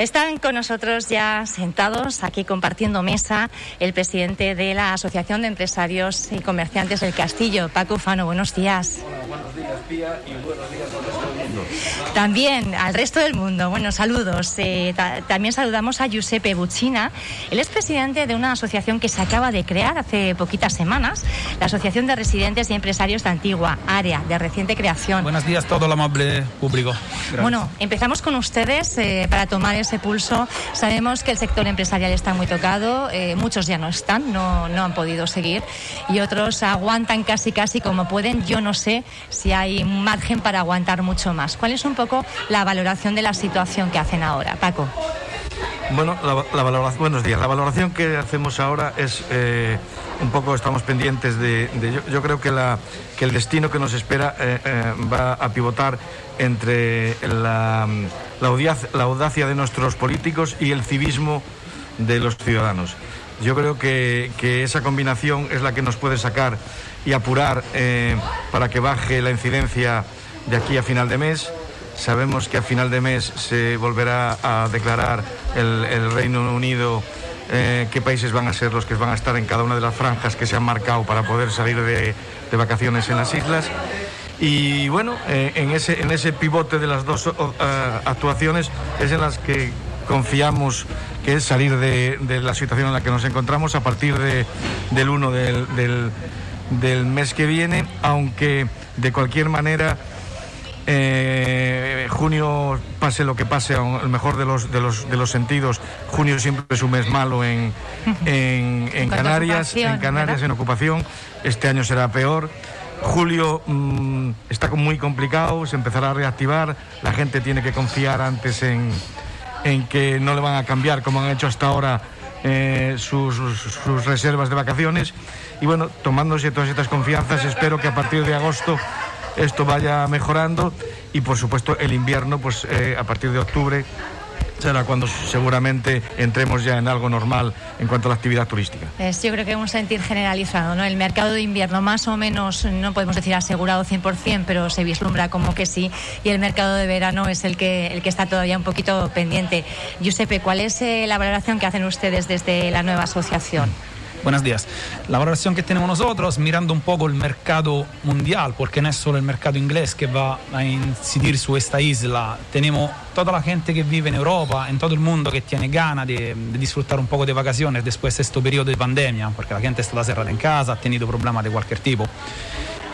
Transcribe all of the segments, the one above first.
Están con nosotros ya sentados aquí compartiendo mesa el presidente de la Asociación de Empresarios y Comerciantes del Castillo, Paco Ufano. Buenos días. Buenos días, Pía, y buenos días del mundo. También al resto del mundo. Bueno, saludos. Eh, ta- también saludamos a Giuseppe Buccina. Él es presidente de una asociación que se acaba de crear hace poquitas semanas, la Asociación de Residentes y Empresarios de Antigua, área de reciente creación. Buenos días todo el amable público. Gracias. Bueno, empezamos con ustedes eh, para tomar ese pulso. Sabemos que el sector empresarial está muy tocado, eh, muchos ya no están, no, no han podido seguir y otros aguantan casi casi como pueden. Yo no sé si hay margen para aguantar mucho más. ¿Cuál es un poco la valoración de la situación que hacen ahora, Paco? Bueno, la, valoración, buenos días. La valoración que hacemos ahora es eh, un poco, estamos pendientes de. yo, creo que, la, que el destino que nos espera eh, eh, va a pivotar entre la, la, audacia, la audacia de nuestros políticos y el civismo de los ciudadanos. Yo creo que, que esa combinación es la que nos puede sacar y apurar para que baje la incidencia de aquí a final de mes. Sabemos que a final de mes se volverá a declarar el, el Reino Unido eh, qué países van a ser los que van a estar en cada una de las franjas que se han marcado para poder salir de, de vacaciones en las islas. Y bueno, eh, en, ese, en ese pivote de las dos eh, actuaciones es en las que confiamos que es salir de, la situación en la que nos encontramos a partir de, del 1 del, del, del mes que viene, aunque de cualquier manera eh, junio, pase lo que pase, el mejor de los, de los, de los sentidos, junio siempre es un mes malo en, en, Canarias, en Canarias ¿verdad? en ocupación, este año será peor. Julio mm, está muy complicado, se empezará a reactivar, la gente tiene que confiar antes en, en que no le van a cambiar como han hecho hasta ahora eh, sus, sus- sus reservas de vacaciones. Y bueno, tomándose todas estas confianzas, espero que a partir de agosto esto vaya mejorando y por supuesto el invierno, pues eh, a partir de octubre será cuando seguramente entremos ya en algo normal en cuanto a la actividad turística. Es, yo creo que un sentir generalizado, ¿no? El mercado de invierno más o menos, no podemos decir asegurado 100%, pero se vislumbra como que sí. Y el mercado de verano es el que, el que está todavía un poquito pendiente. Giuseppe, ¿cuál es eh, la valoración que hacen ustedes desde la nueva asociación? Buenos días. La valoración que tenemos nosotros, mirando un poco el mercado mundial, porque no es solo el mercado inglés que va a incidir su esta isla, tenemos toda la gente que vive en Europa, en todo el mundo, que tiene ganas de, de disfrutar un poco de vacaciones después de este periodo de pandemia, porque la gente está cerrada en casa, ha tenido problemas de cualquier tipo.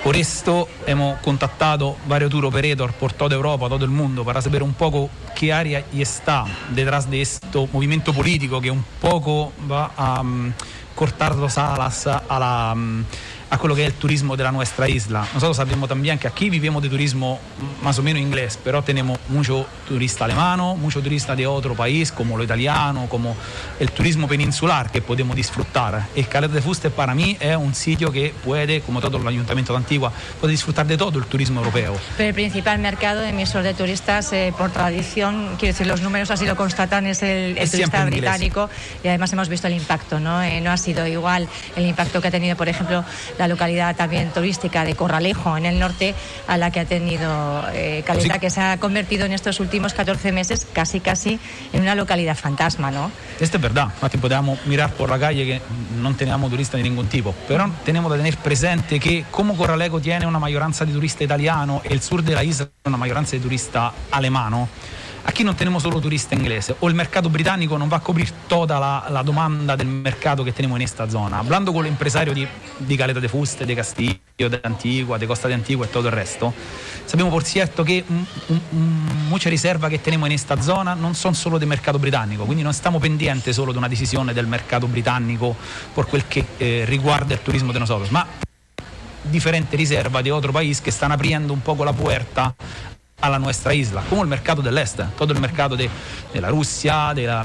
Por esto hemos contactado varios tour operators por toda Europa, todo el mundo, para saber un poco qué área está detrás de este movimiento político que un poco va a mm, Cortardo Salas alla... Mm, a, quello que es el turismo de la nuestra isla. Nosotros sabemos también que aquí vivimos de turismo más o menos inglés, pero tenemos mucho turista alemano, mucho turista de otro país, como lo italiano, como el turismo peninsular que podemos disfrutar. Y Caleta de Fuste para mí es un sitio que puede, como todo el ayuntamiento de Antigua, puede disfrutar de todo el turismo europeo. Pero el principal mercado emisor de turistas, eh, por tradición, quiero decir, los números así lo constatan, es el, el Es turista británico y además hemos visto el impacto, ¿no? Eh, no ha sido igual el impacto que ha tenido, por ejemplo, la localidad también turística de Corralejo, en el norte, a la que ha tenido eh, Caleta, Sí. que se ha convertido en estos últimos 14 meses casi, casi en una localidad fantasma, ¿no? Esto es verdad, infatti podemos mirar por la calle que no tenemos turistas de ningún tipo, pero tenemos que tener presente que como Corralejo tiene una mayoranza de turista italiano y el sur de la isla una mayoranza de turista alemano, aquí no tenemos solo turista inglese, o el mercado británico no va a cubrir toda la, la demanda del mercado que tenemos en esta zona. Hablando con el empresario de, de Caleta de Fuste, de Castillo, de Antigua, de Costa de Antigua y todo el resto, sabemos por cierto que mm, mm, mm, muchas reservas que tenemos en esta zona non sono solo del mercato britannico, quindi non stiamo pendienti solo di una decisione del mercato britannico per quel che eh, riguarda il turismo de nosotros, ma diferentes reservas de otro país que están abriendo un poco la puerta a la nuestra isla, como el mercado del este, todo el mercado de, de la Rusia, de la,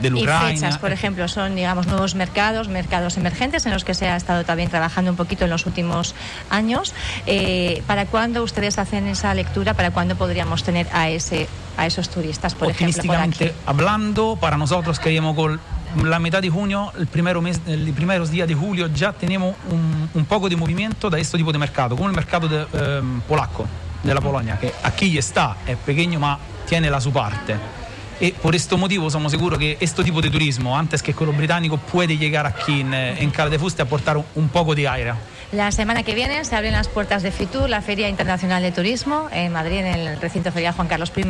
de la Y Ucrania. fechas, por ejemplo, son, digamos, nuevos mercados, mercados emergentes en los que se ha estado también trabajando un poquito en los últimos años. Eh, ¿Para cuándo ustedes hacen esa lectura? ¿Para cuándo podríamos tener a, ese, a esos turistas, por ejemplo, por aquí? Hablando, para nosotros queríamos con la mitad de junio, el primero mes, los primeros días de julio, ya tenemos un, un poco de movimiento de este tipo de mercado, como el mercado de, em, polaco, de la Polonia, que aquí está, es pequeño, ma tiene la su parte. Y por este motivo somos seguros que este tipo de turismo, antes que con lo británico, puede llegar aquí en, en Cala de Fuste a aportar un, un poco de aire. La semana que viene se abren las puertas de FITUR, la Feria Internacional de Turismo, en Madrid, en el recinto ferial Juan Carlos I.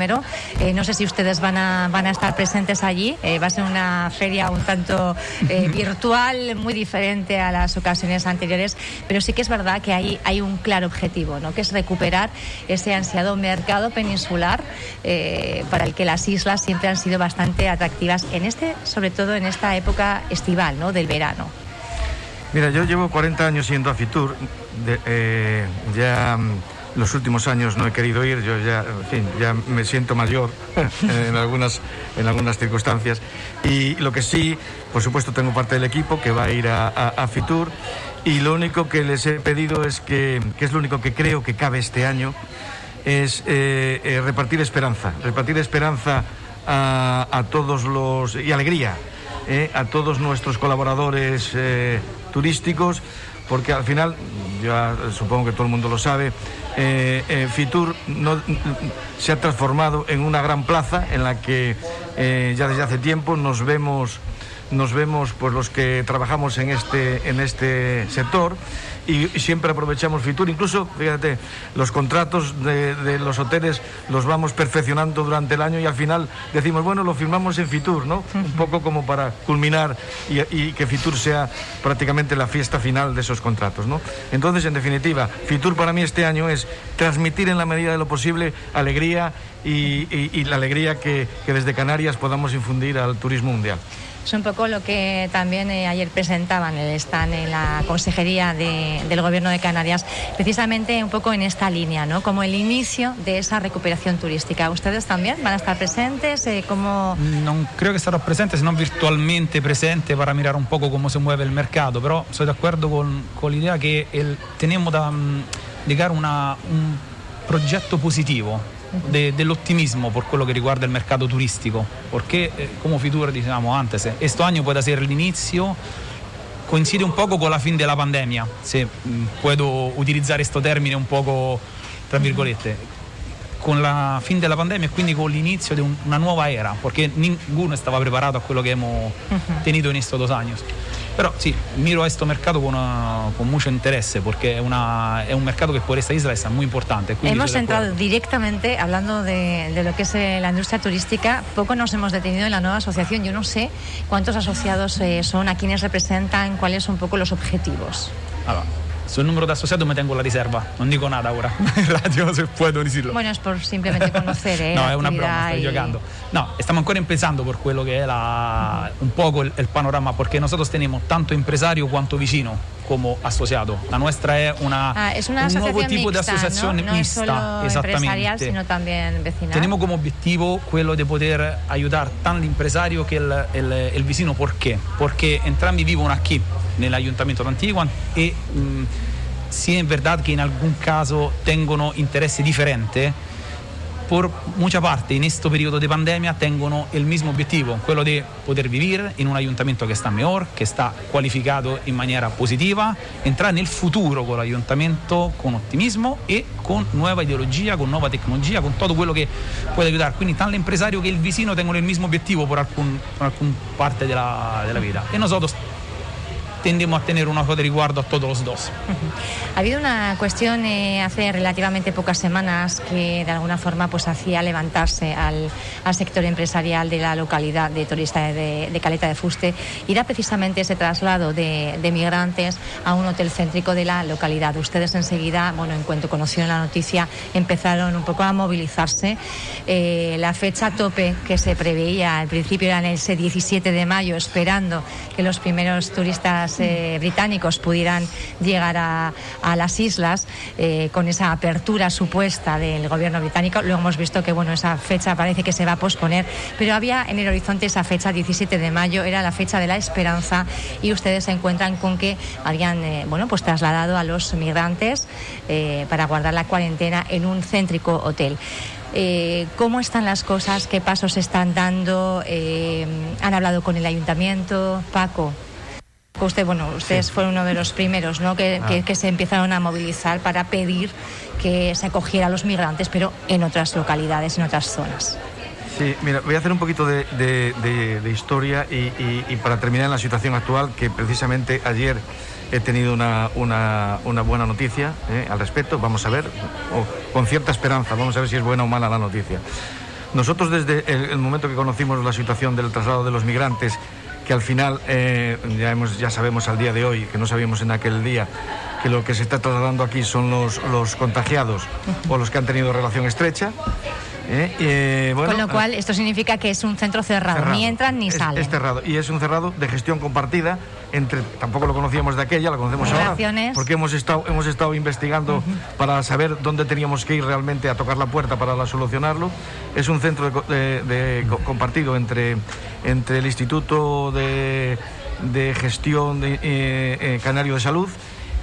Eh, no sé si ustedes van a, van a estar presentes allí. Eh, va a ser una feria un tanto eh, virtual, muy diferente a las ocasiones anteriores, pero sí que es verdad que hay, hay un claro objetivo, ¿no? que es recuperar ese ansiado mercado peninsular para el que las islas siempre han sido bastante atractivas, en este, sobre todo en esta época estival, ¿no? del verano. Mira, yo llevo 40 años yendo a Fitur. De, eh, ya mm, los últimos años no he querido ir, yo ya, en fin, ya me siento mayor en, algunas, en algunas circunstancias. Y lo que sí, por supuesto, tengo parte del equipo que va a ir a, a, a Fitur. Y lo único que les he pedido es que, que es lo único que creo que cabe este año, es eh, eh, repartir esperanza, repartir esperanza a, a todos los. y alegría. Eh, a todos nuestros colaboradores eh, turísticos, porque al final, ya supongo que todo el mundo lo sabe, eh, eh, Fitur no, se ha transformado en una gran plaza en la que eh, ya desde hace tiempo nos vemos nos vemos pues los que trabajamos en este en este sector y, y siempre aprovechamos Fitur. Incluso fíjate los contratos de, de, los hoteles los vamos perfeccionando durante el año y al final decimos bueno lo firmamos en Fitur no un poco como para culminar y, y que Fitur sea prácticamente la fiesta final de esos contratos no entonces en definitiva Fitur para mí este año es transmitir en la medida de lo posible alegría y, la alegría que, que desde Canarias podamos infundir al turismo mundial es un poco lo que también eh, ayer presentaban el stand en la Consejería de, del Gobierno de Canarias, precisamente un poco en esta línea, ¿no? Como el inicio de esa recuperación turística. ¿Ustedes también van a estar presentes? Eh, ¿cómo... No creo que estarò presente, sino virtualmente presente para mirar un poco cómo se mueve el mercado, pero estoy de acuerdo con, con la idea que el, tenemos da um, llegar una, un progetto positivo de, dell'ottimismo por quello che riguarda il mercato turistico, perché eh, come Fitur dicevamo antes, questo anno può essere l'inizio, coincide un poco con la fin della pandemia, se mh, puedo utilizzare questo termine un poco tra virgolette. Con la fin della pandemia e quindi con l'inizio di un, una nuova era, perché nessuno stava preparato a quello che abbiamo uh-huh. tenido in estos dos años. Pero sí, miro a este mercado con, una, con mucho interés porque es, una, es, un mercado que por esta isla es muy importante. Hemos entrado directamente hablando de, de, lo que es eh, la industria turística. Poco nos hemos detenido en la nueva asociación. Yo no sé cuántos asociados eh, son, a quienes representan, cuáles son un poco los objetivos. Ah, sul numero de asociados me tengo la riserva, non dico nada ahora. Radio se puedo decirlo. Bueno, es por simplemente conocer. ¿eh? no, es una broma, estoy y... jugando. No, estamos ancora empezando por quello que es la, un poco el, el, panorama, porque nosotros tenemos tanto empresario cuanto vicino como asociado. La nuestra es una, ah, es una un nuevo tipo mixta, de asociación ¿no? no mixta. Es solo exactamente. sino también vecinal. Tenemos como objetivo quello de poder ayudar tanto l'impresario che il, il, il vicino. Perché? Perché entrambi vivono aquí, nell'ayuntamiento Antigua, e mh, sí es verdad que en algún caso tengono intereses diferentes, por mucha parte en este periodo de pandemia tengono el mismo objetivo, quello de poder vivir en un ayuntamiento que está mejor, que está cualificado en manera positiva, entrar nel futuro con l'ayuntamiento con ottimismo e con nuova ideologia, con nuova tecnologia, con tutto quello che può aiutare. Quindi tanto l'impresario che il vicino tengono il mismo obiettivo por alcun, por alcun parte della, della vita. E nosotros tendemos a tener un ojo de riguardo a todos los dos. Ha habido una cuestión eh, hace relativamente pocas semanas que de alguna forma pues hacía levantarse al, al sector empresarial de la localidad de turista de, de, Caleta de Fuste y era precisamente ese traslado de, de, migrantes a un hotel céntrico de la localidad. Ustedes enseguida, bueno, en cuanto conocieron la noticia, empezaron un poco a movilizarse. Eh, la fecha tope que se preveía al principio era en ese 17 de mayo, esperando que los primeros turistas eh, británicos pudieran llegar a, las islas eh, con esa apertura supuesta del gobierno británico. Luego hemos visto que bueno, esa fecha parece que se va a posponer, pero había en el horizonte esa fecha, 17 de mayo, era la fecha de la esperanza y ustedes se encuentran con que habían eh, bueno, pues trasladado a los migrantes para guardar la cuarentena en un céntrico hotel. ¿Cómo están las cosas? ¿Qué pasos están dando? ¿Han hablado con el ayuntamiento? Paco. Usted, bueno, ustedes sí. fueron uno de los primeros, ¿no? Que, ah. que, que, se empezaron a movilizar para pedir que se acogiera a los migrantes, pero en otras localidades, en otras zonas. Sí, mira, voy a hacer un poquito de, historia y, para terminar en la situación actual, que precisamente ayer he tenido una, buena noticia eh, al respecto. Vamos a ver, con cierta esperanza, vamos a ver si es buena o mala la noticia. Nosotros desde el, momento que conocimos la situación del traslado de los migrantes, que al final eh, ya, hemos, ya sabemos al día de hoy, que no sabíamos en aquel día, que lo que se está trasladando aquí son los, los contagiados o los que han tenido relación estrecha. ¿Eh? Eh, Con lo cual, esto significa que es un centro cerrado, ni entran ni salen. Es cerrado y es un cerrado de gestión compartida entre, tampoco lo conocíamos de aquella, lo conocemos ahora, porque hemos estado, hemos estado investigando para saber dónde teníamos que ir realmente a tocar la puerta para solucionarlo. Es un centro de, compartido entre, entre el Instituto de, Gestión de, eh, Canario de Salud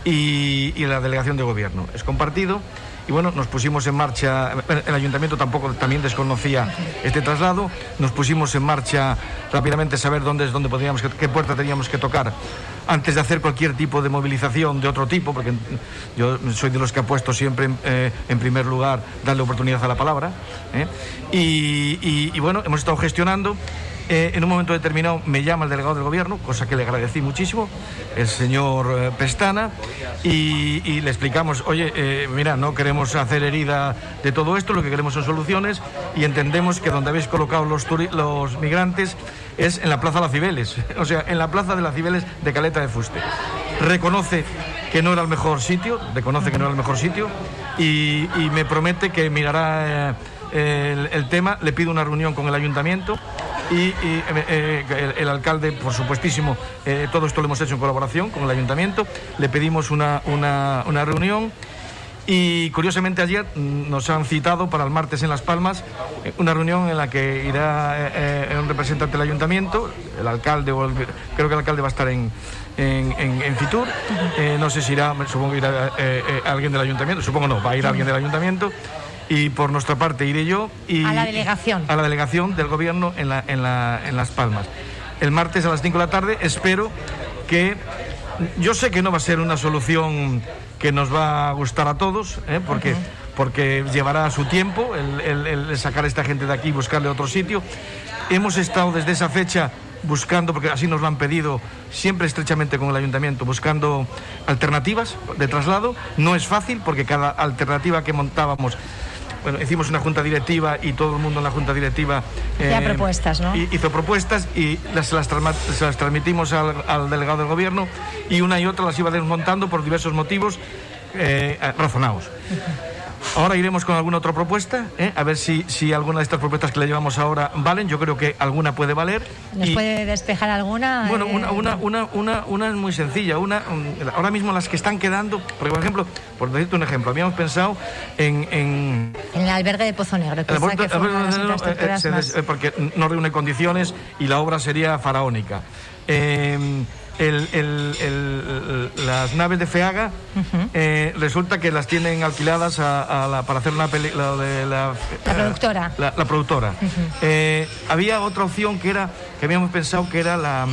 y, y la Delegación de Gobierno. Es compartido y bueno, nos pusimos en marcha, el ayuntamiento tampoco también desconocía este traslado, nos pusimos en marcha rápidamente saber dónde es dónde podíamos, qué puerta teníamos que tocar antes de hacer cualquier tipo de movilización de otro tipo, porque yo soy de los que ha puesto siempre eh, en primer lugar darle oportunidad a la palabra. ¿eh? y, bueno, hemos estado gestionando eh, en un momento determinado me llama el delegado del gobierno, cosa que le agradecí muchísimo, el señor eh, Pestana, y, le explicamos, oye, eh, mira, no queremos hacer herida de todo esto, lo que queremos son soluciones y entendemos que donde habéis colocado los, los migrantes es en la Plaza de las Cibeles, o sea, en la Plaza de las Cibeles de Caleta de Fuste. Reconoce que no era el mejor sitio, reconoce que no era el mejor sitio y, me promete que mirará el tema, le pido una reunión con el ayuntamiento y, eh, eh, el, alcalde, por supuestísimo, eh, todo esto lo hemos hecho en colaboración con el ayuntamiento, le pedimos una, una, reunión. Y curiosamente ayer mm, nos han citado para el martes en Las Palmas una reunión en la que irá un representante del ayuntamiento, el alcalde, o creo que el alcalde va a estar en, en, Fitur, no sé si irá, supongo que irá alguien del ayuntamiento, supongo no, va a ir alguien del ayuntamiento y por nuestra parte iré yo y a la delegación a la delegación del gobierno en, la, en, la, en Las Palmas el martes a las 5 de la tarde espero que yo sé que no va a ser una solución que nos va a gustar a todos ¿eh? porque porque llevará su tiempo el, sacar a esta gente de aquí y buscarle otro sitio hemos estado desde esa fecha buscando, porque así nos lo han pedido, siempre estrechamente con el ayuntamiento, buscando alternativas de traslado. No es fácil porque cada alternativa que montábamos bueno, hicimos una junta directiva y todo el mundo en la junta directiva eh, propuestas, ¿no? hizo propuestas y las, las, las transmitimos al, delegado del gobierno y una y otra las iba desmontando por diversos motivos eh, razonados. Ahora iremos con alguna otra propuesta, ¿eh? a ver si, si alguna de estas propuestas que le llevamos ahora valen. Yo creo que alguna puede valer. ¿Nos puede despejar alguna? Bueno, una, una, una, una, una es muy sencilla. Una, ahora mismo las que están quedando, porque por ejemplo, por decirte un ejemplo, habíamos pensado en... En, el albergue de Pozo Negro, que, el, que eh, porque no reúne condiciones y la obra sería faraónica. Eh, el, las naves de FEAGA eh, resulta que las tienen alquiladas a, para hacer una película de la, productora. La, productora. Eh, había otra opción que era que habíamos pensado que era la,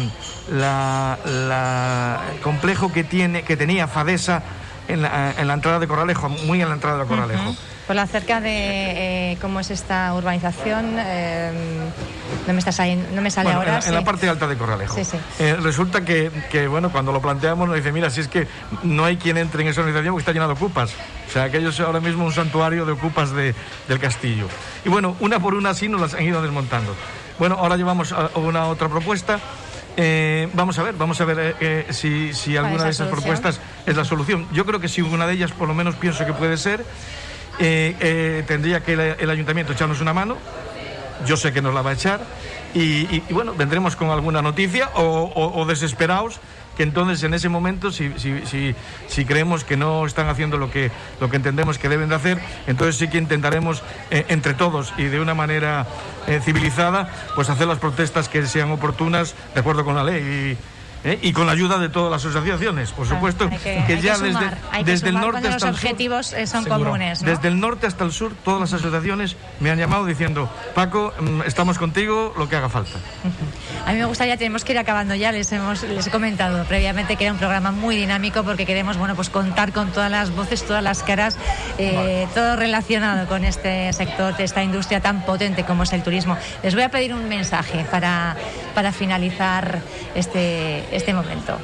la, complejo que tiene que tenía Fadesa en la, en la entrada de Corralejo, muy en la entrada de Corralejo. Por acerca de eh, cómo es esta urbanización, eh, no, me está no me sale ahora. En, la parte alta de Corralejo. Eh, resulta que, bueno, cuando lo planteamos nos dice, mira, si es que no hay quien entre en esa organización porque está llena de ocupas. O sea, aquello es ahora mismo un santuario de ocupas de, del castillo. Y bueno, una por una así nos las han ido desmontando. Bueno, ahora llevamos una otra propuesta. vamos a ver, vamos a ver si, si alguna de esas propuestas es la solución. Yo creo que si una de ellas, por lo menos pienso que puede ser, eh, eh, tendría que el, ayuntamiento echarnos una mano. Yo sé que nos la va a echar. Y, bueno, vendremos con alguna noticia o, desesperados que entonces en ese momento, si, si, si, creemos que no están haciendo lo que, lo que entendemos que deben de hacer, entonces sí que intentaremos eh, entre todos y de una manera civilizada, pues hacer las protestas que sean oportunas de acuerdo con la ley. ¿Eh? y con la ayuda de todas las asociaciones, por supuesto, que, que, ya desde, desde el norte hasta los objetivos eh, son comunes. Desde el norte hasta el sur, todas las asociaciones me han llamado diciendo, Paco, mm, estamos contigo, lo que haga falta. A mí me gustaría, tenemos que ir acabando ya, les, hemos, les he comentado previamente que era un programa muy dinámico porque queremos bueno, pues contar con todas las voces, todas las caras, eh, todo relacionado con este sector, esta industria tan potente como es el turismo. Les voy a pedir un mensaje para, para finalizar este, este momento.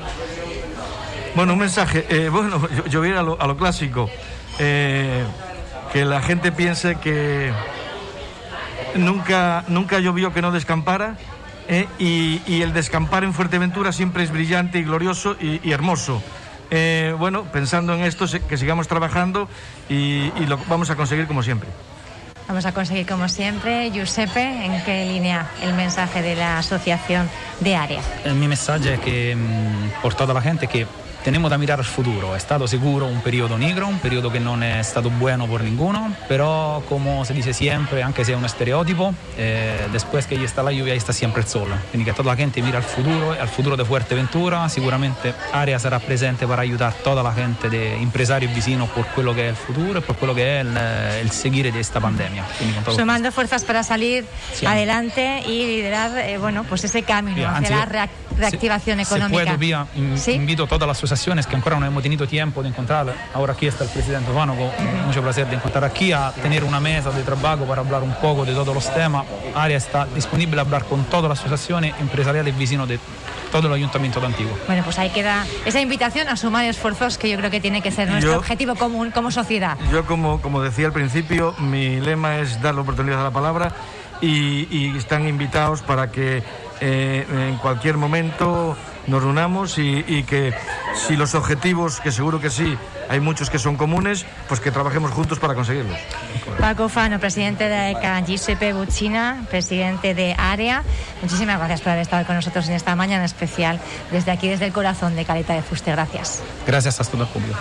Bueno, un mensaje. Eh, bueno, yo, voy a, lo, a lo clásico. Eh, que la gente piense que nunca, nunca llovió que no descampara. Eh, y, el descampar en Fuerteventura siempre es brillante y glorioso y, hermoso. bueno, pensando en esto, que sigamos trabajando y, lo vamos a conseguir como siempre. Vamos a conseguir como siempre. Giuseppe, ¿en qué línea el mensaje de la asociación de área? Mi mensaje es que mm, por toda la gente que tenemos que mirar al futuro. È stato sicuro un periodo negro, un periodo che non è stato bueno por ninguno, però come si dice sempre, anche se è un stereotipo, eh, después que ahí está la lluvia, ahí está siempre el sol. Quindi che tutta la gente mira al futuro, al futuro de Fuerteventura, sicuramente Area sarà presente per aiutare tutta la gente de empresario vicino por quello che è il futuro e por quello che è il, il seguire di questa pandemia. Sumando fuerzas para salir sí. adelante y liderar eh, bueno, pues ese camino sí, hacia la reactivación económica. Se puede, via, ¿Sí? invito a todas las que ancora no hemos tenido tiempo de encontrar. Ahora aquí está el presidente Juan, con mucho placer de encontrar aquí, a tener una mesa de trabajo para hablar un poco de todos los temas. Aria está disponible a hablar con todas las asociaciones empresariales vecinos de todo el ayuntamiento de Antigua. Bueno, pues ahí queda esa invitación a sumar esfuerzos que yo creo que tiene que ser nuestro yo, objetivo común como sociedad. Yo, como, como decía al principio, mi lema es dar la oportunidad a la palabra y, y están invitados para que eh, en cualquier momento nos reunamos y, y, que si los objetivos, que seguro que sí, hay muchos que son comunes, pues que trabajemos juntos para conseguirlos. Paco Fano, presidente de AECA, Giuseppe Buccina, presidente de AREA, muchísimas gracias por haber estado con nosotros en esta mañana especial, desde aquí, desde el corazón de Caleta de Fuste. Gracias. Gracias a todo el público.